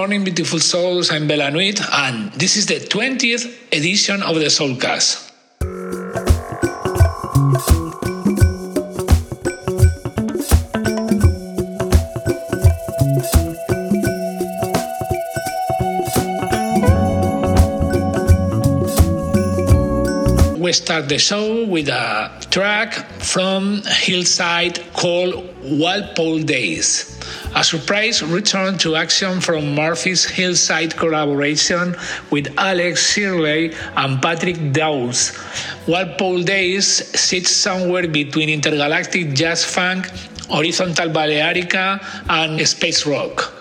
morning, beautiful souls. I'm Be.lanuit, and this is the 20th edition of the Soulcast. Start the show with a track from Hillside called Walpole Days. A surprise return to action from Murphy's Hillside collaboration with Alex Shirley and Patrick Dawes. Walpole Days sits somewhere between intergalactic jazz funk, horizontal Balearica, and space rock.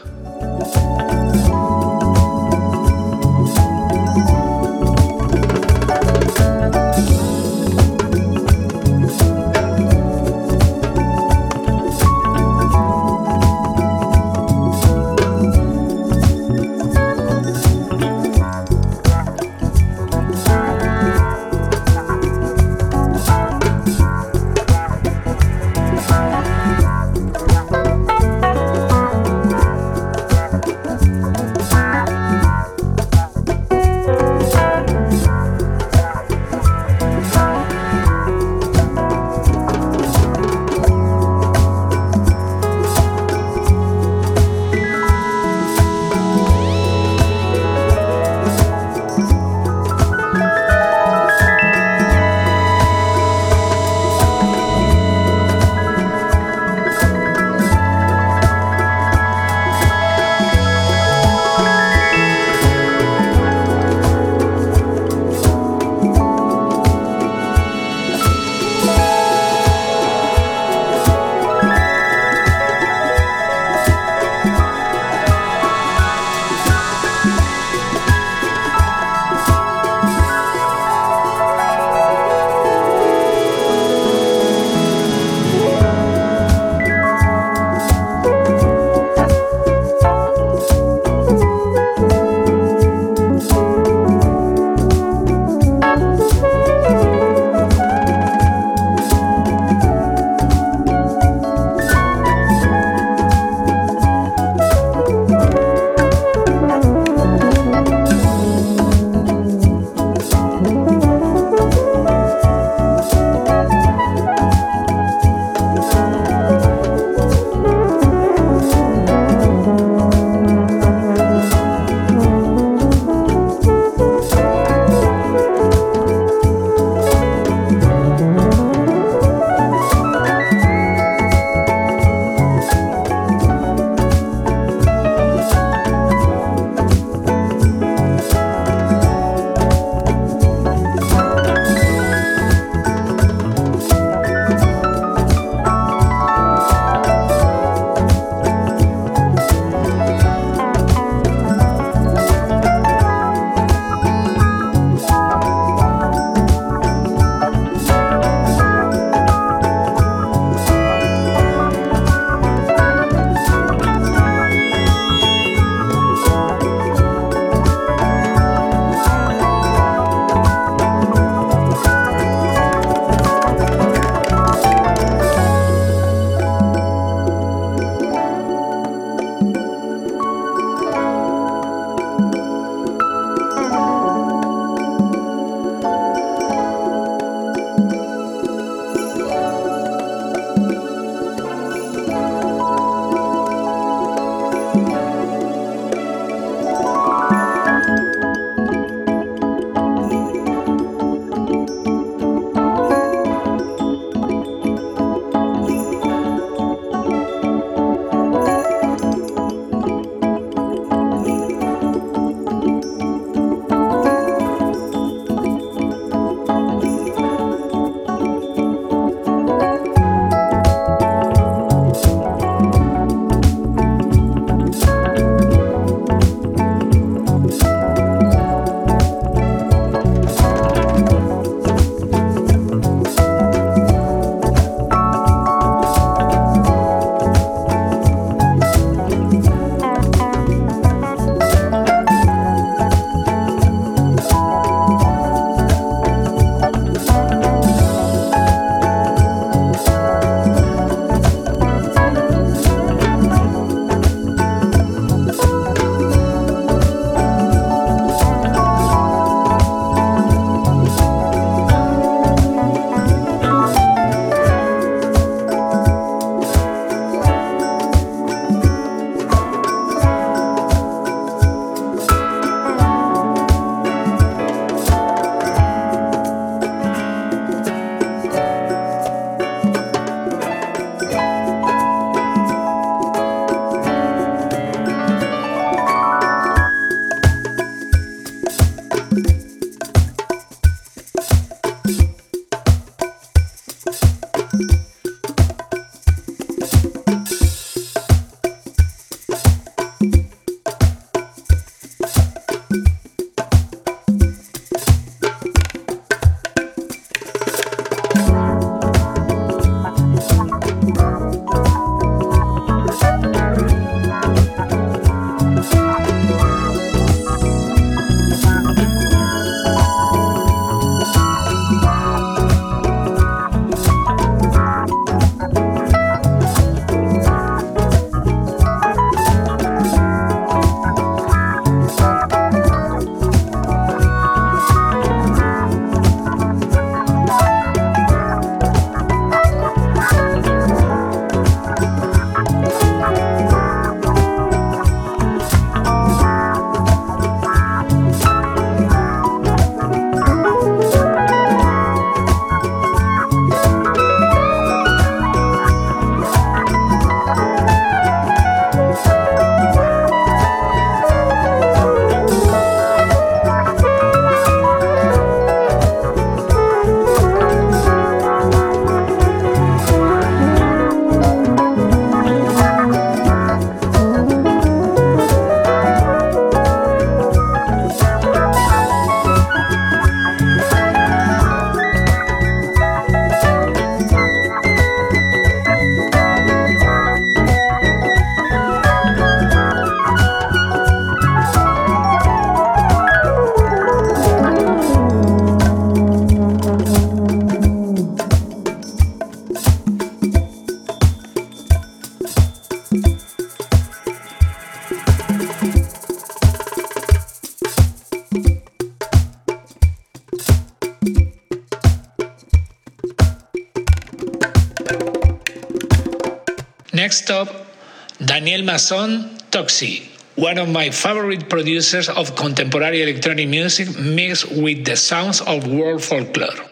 Masson, Toxie, one of my favorite producers of contemporary electronic music mixed with the sounds of world folklore.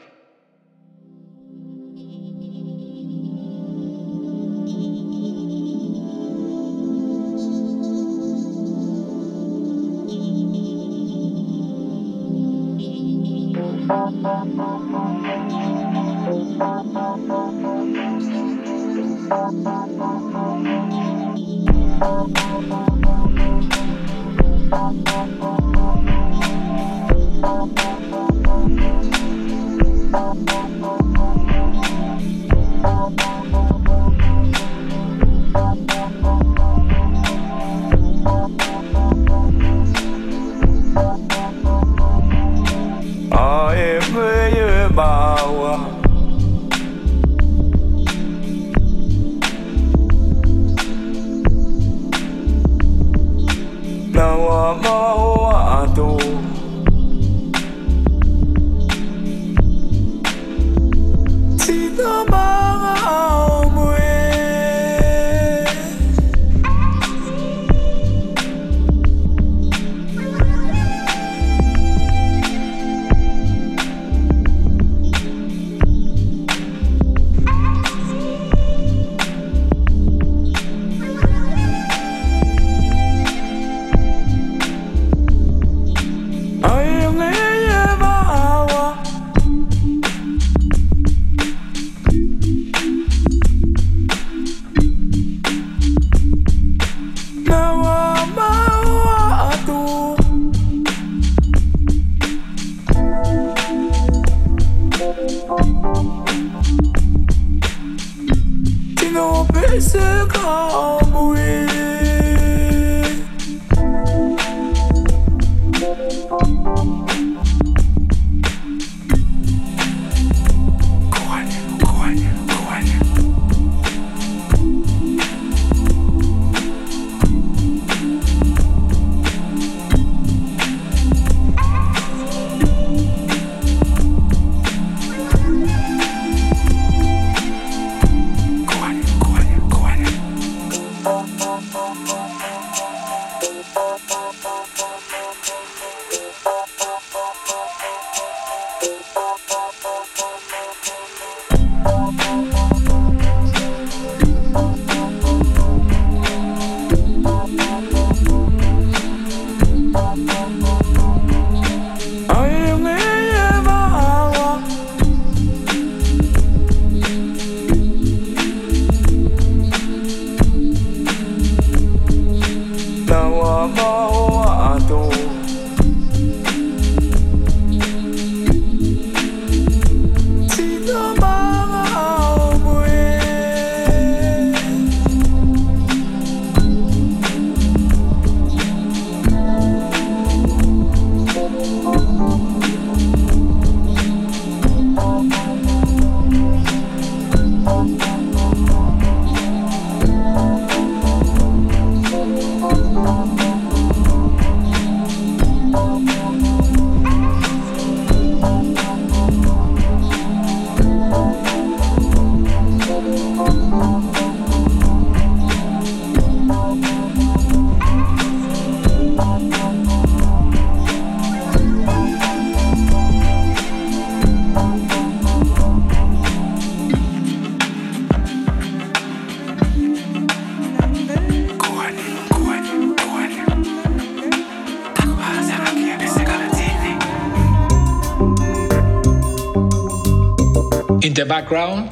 The background,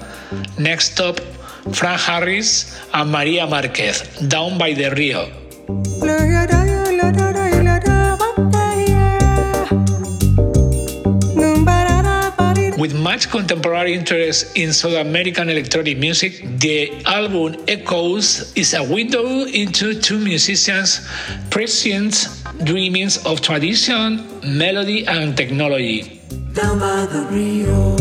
next up, Frank Harris and Maria Marquez, Down by the Rio. With much contemporary interest in South American electronic music, the album Echoes is a window into two musicians' prescient dreamings of tradition, melody, and technology. Down by the Rio.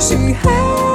谁还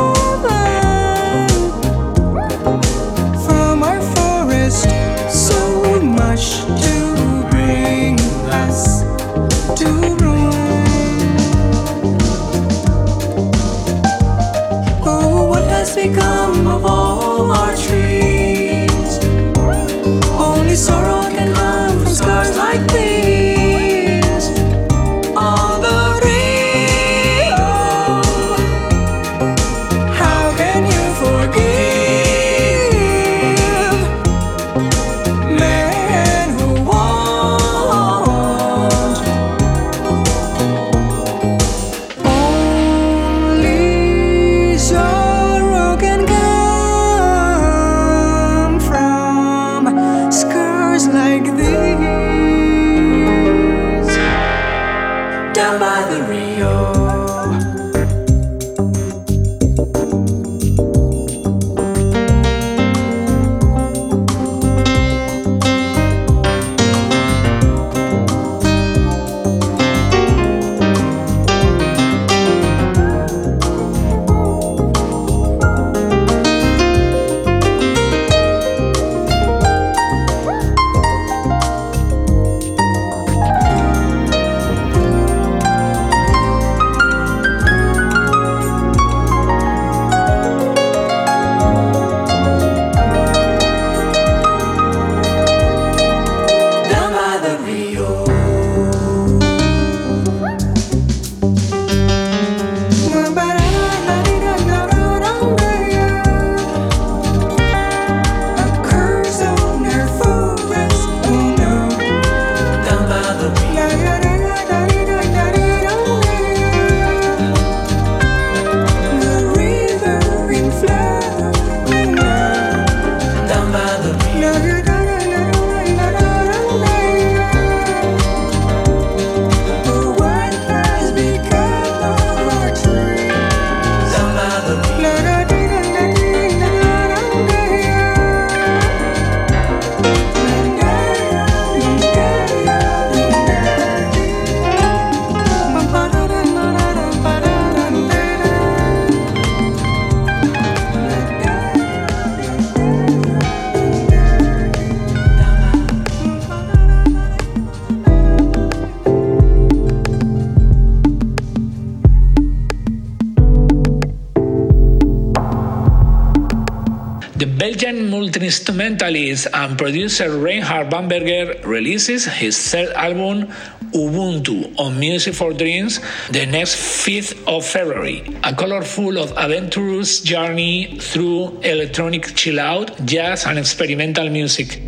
multi-instrumentalist and producer Reinhard Vanbergen releases his third album, Ubuntu, on Music for Dreams the next 5th of February. A colorful of adventurous journey through electronic chill out, jazz, and experimental music.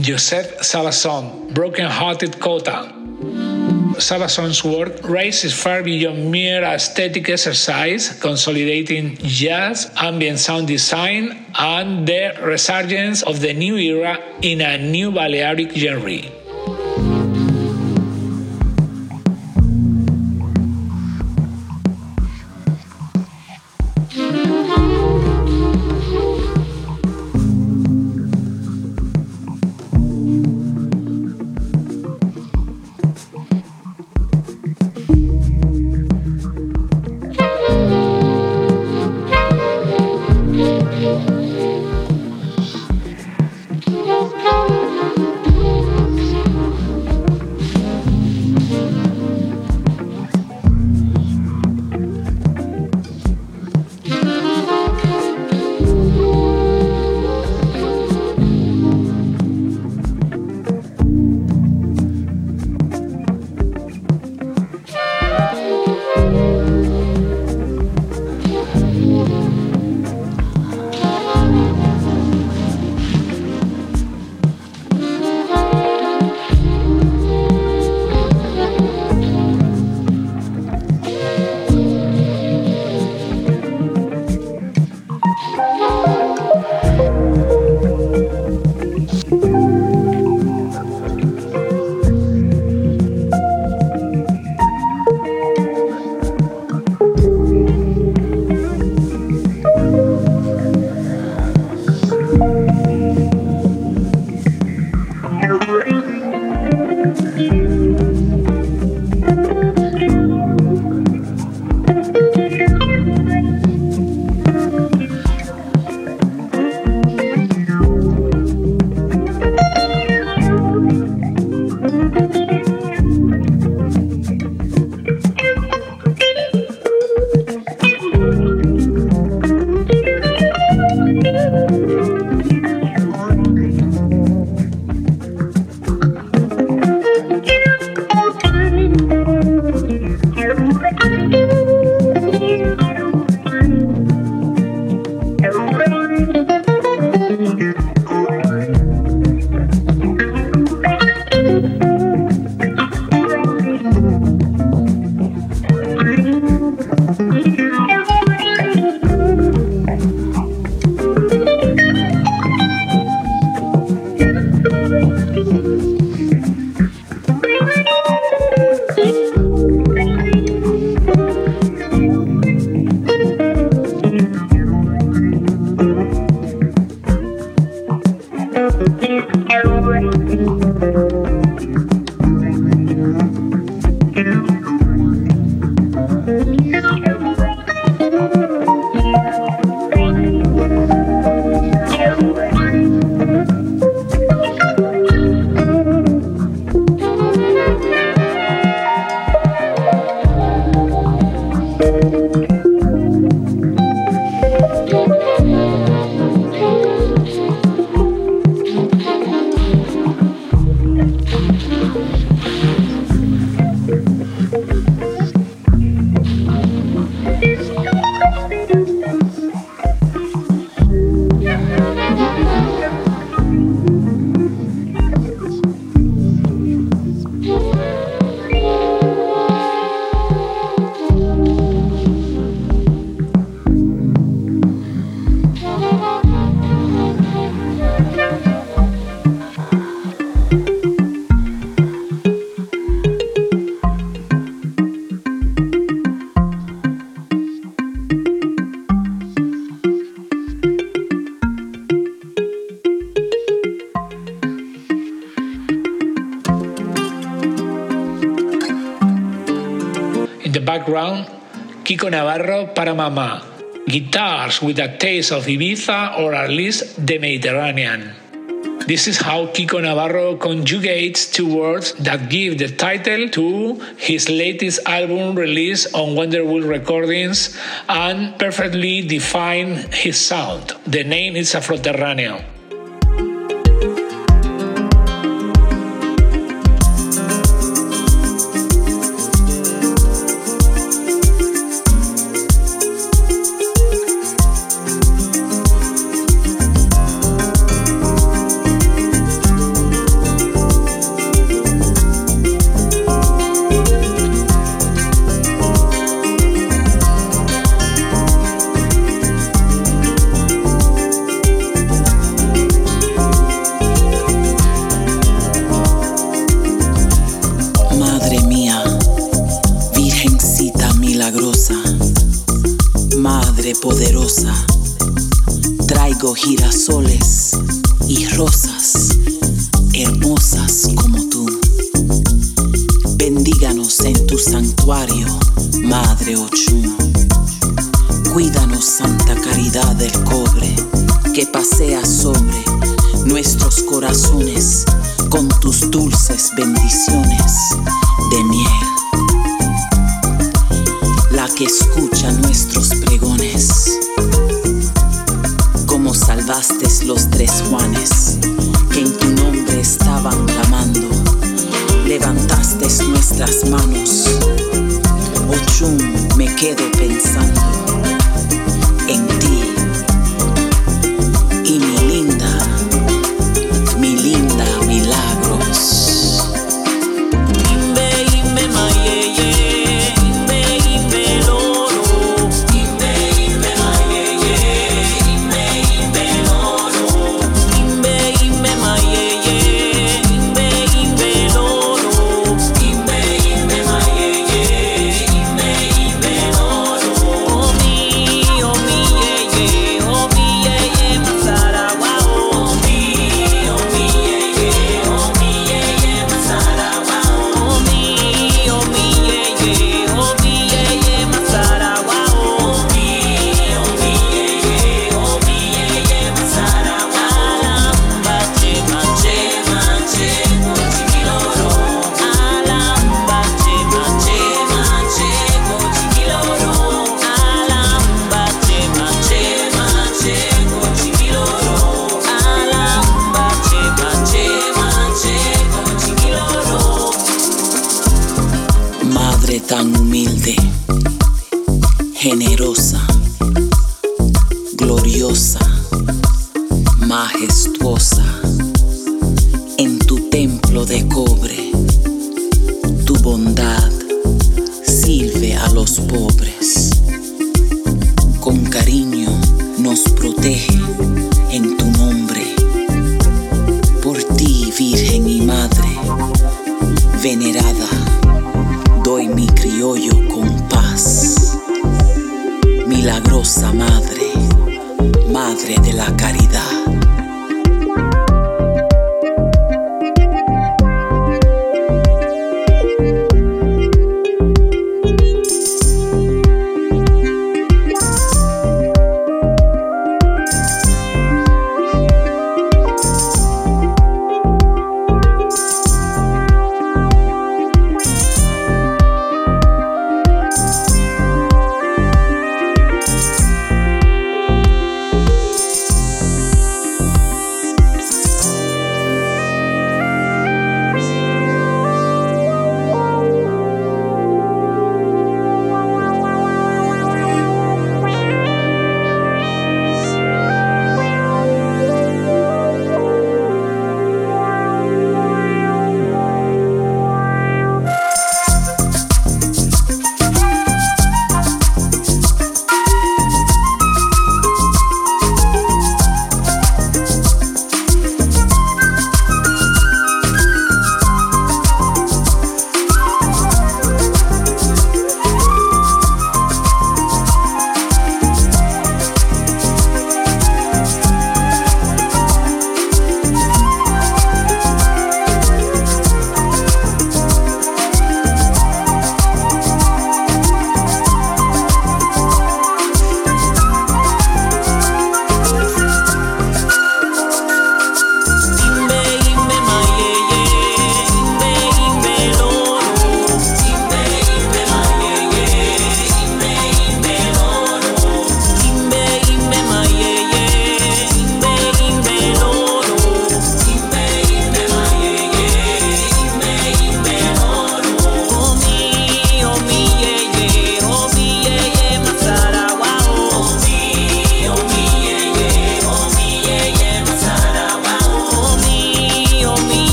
Joseph Shabason, Broken Hearted Kota. Shabason's work raises far beyond mere aesthetic exercise, consolidating jazz, ambient sound design, and the resurgence of the new era in a new Balearic genre. Navarro para Mama. Guitars with a taste of Ibiza or at least the Mediterranean. This is how Kiko Navarro conjugates two words that give the title to his latest album released on Wonderwheel Recordings and perfectly define his sound. The name is Afroterraneo. traigo girasoles y rosas hermosas como tú. Bendíganos en tu santuario, Madre Ocho.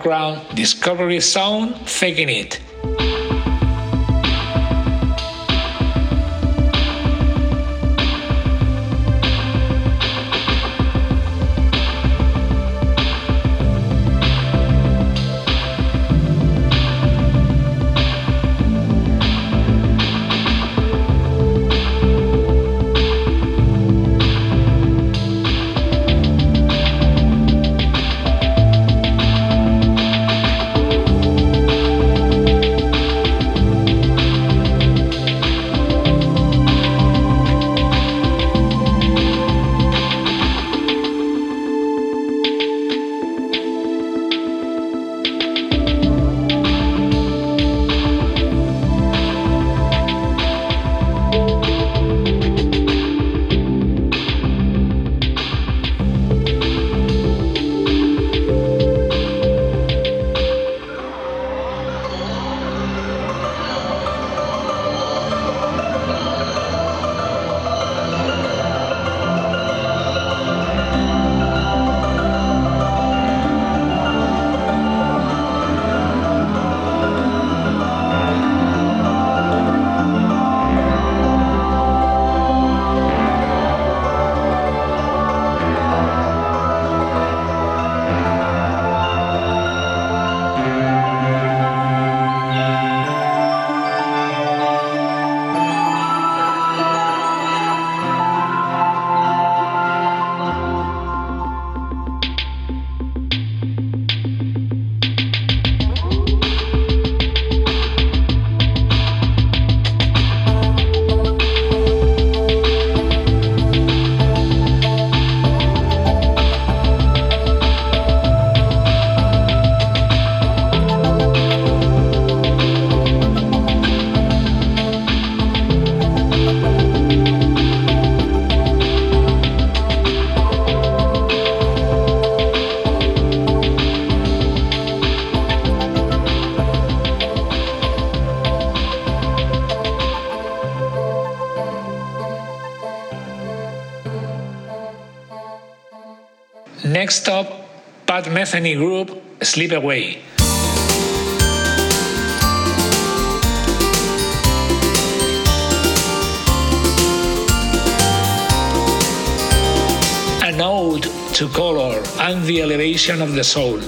Background Discovery Zone Faking It. Pat Metheny Group, Slip Away. An ode to color and the elevation of the soul.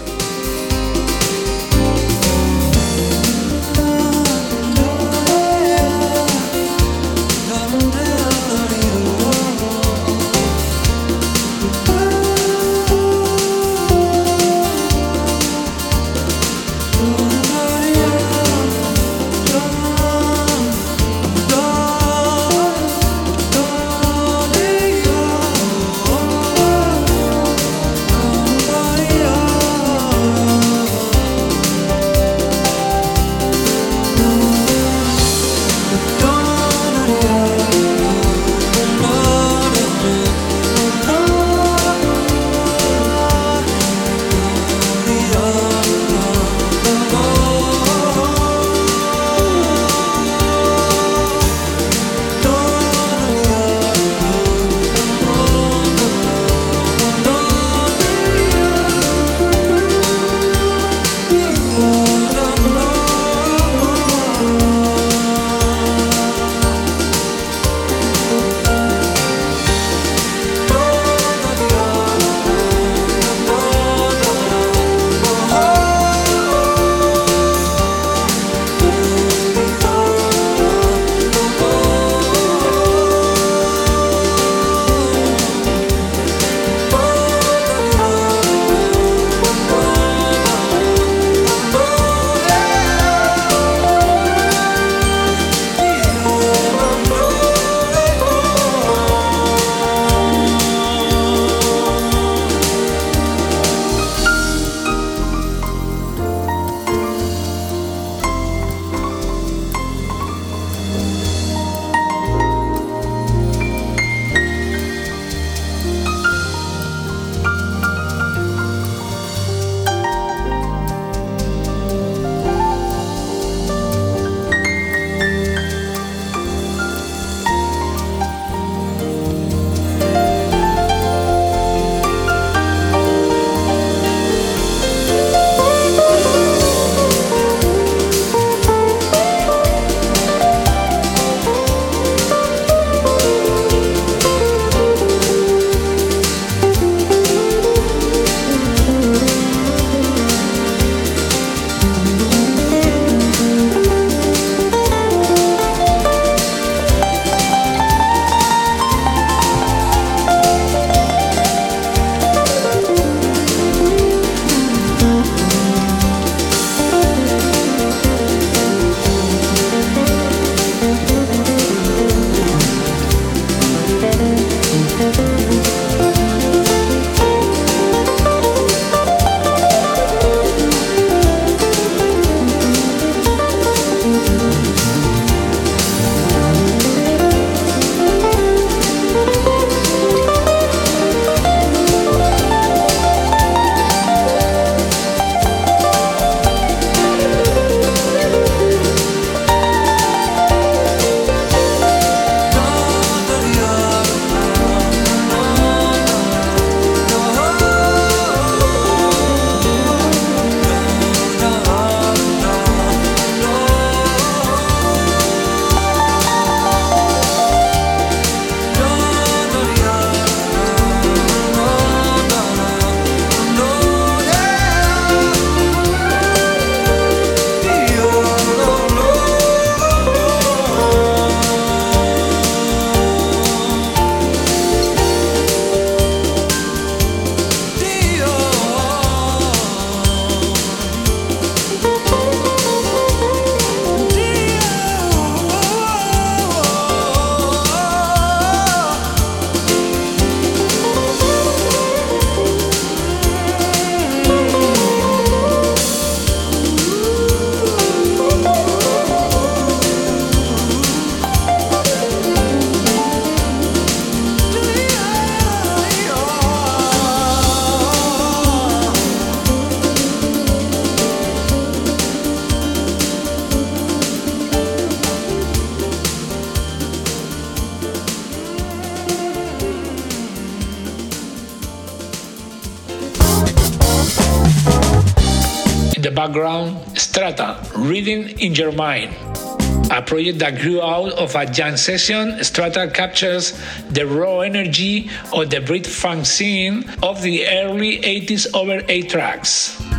Rhythm in Your Mind. A project that grew out of a jam session, STR4TA captures the raw energy of the Brit funk scene of the early 80s over 8 tracks.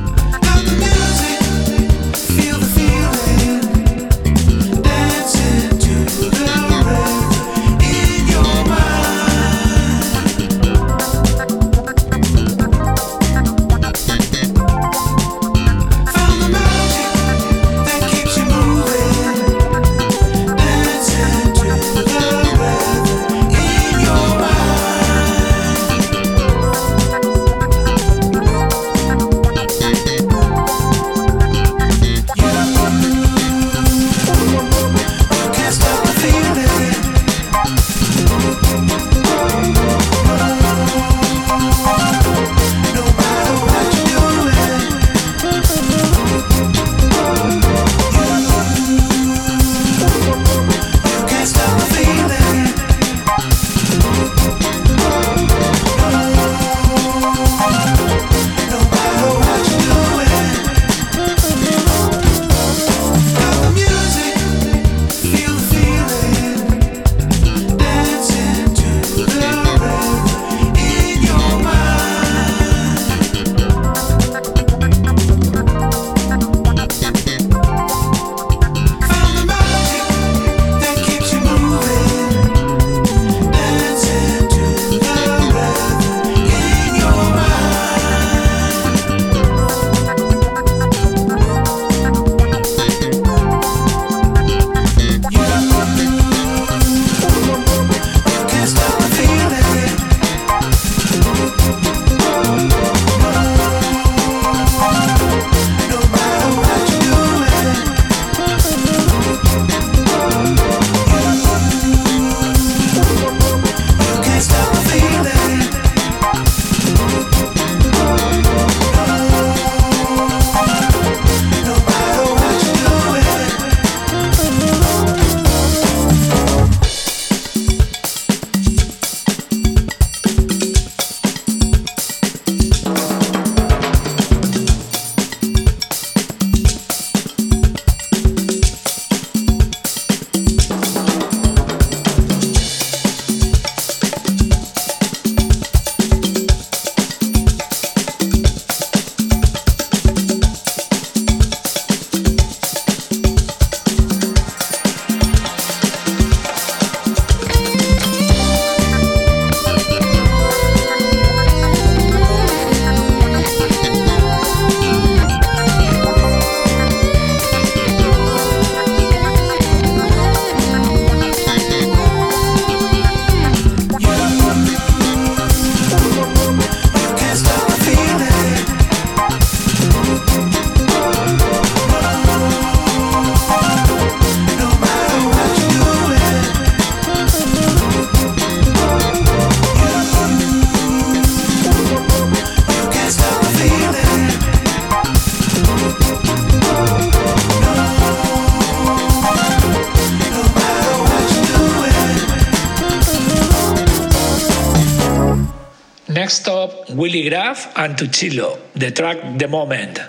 Willie Graff and Tuccillo, the track The Moment.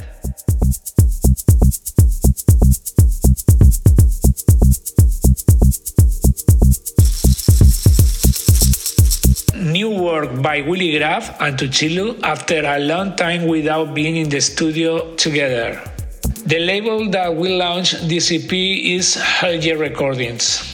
New work by Willie Graff and Tuccillo after a long time without being in the studio together. The label that will launch EP is Hell Yeah Recordings.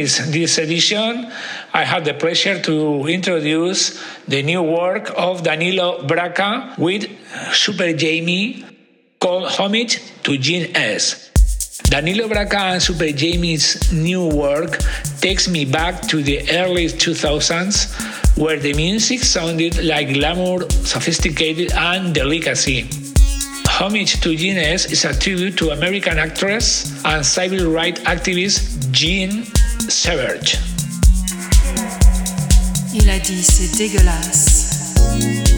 Finish this edition, I have the pleasure to introduce the new work of Danilo Braca with SuperJaimie called Homage to Jean S. Danilo Braca and SuperJaimie's new work takes me back to the early 2000s where the music sounded like glamour, sophisticated, and delicacy. Homage to Jean S is a tribute to American actress and civil rights activist Jean Il a dit c'est dégueulasse.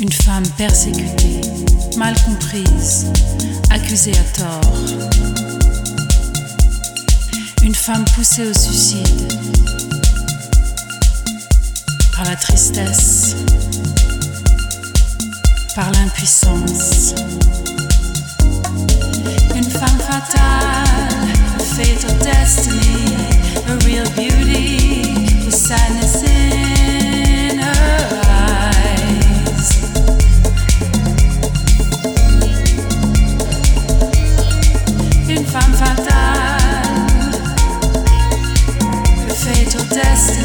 Une femme persécutée. mal comprise, accusée à tort. Une femme poussée au suicide par la tristesse, par l'impuissance. Une femme fatale, a fatal destiny, a real beauty, with sadness femme fatale, le fait au test.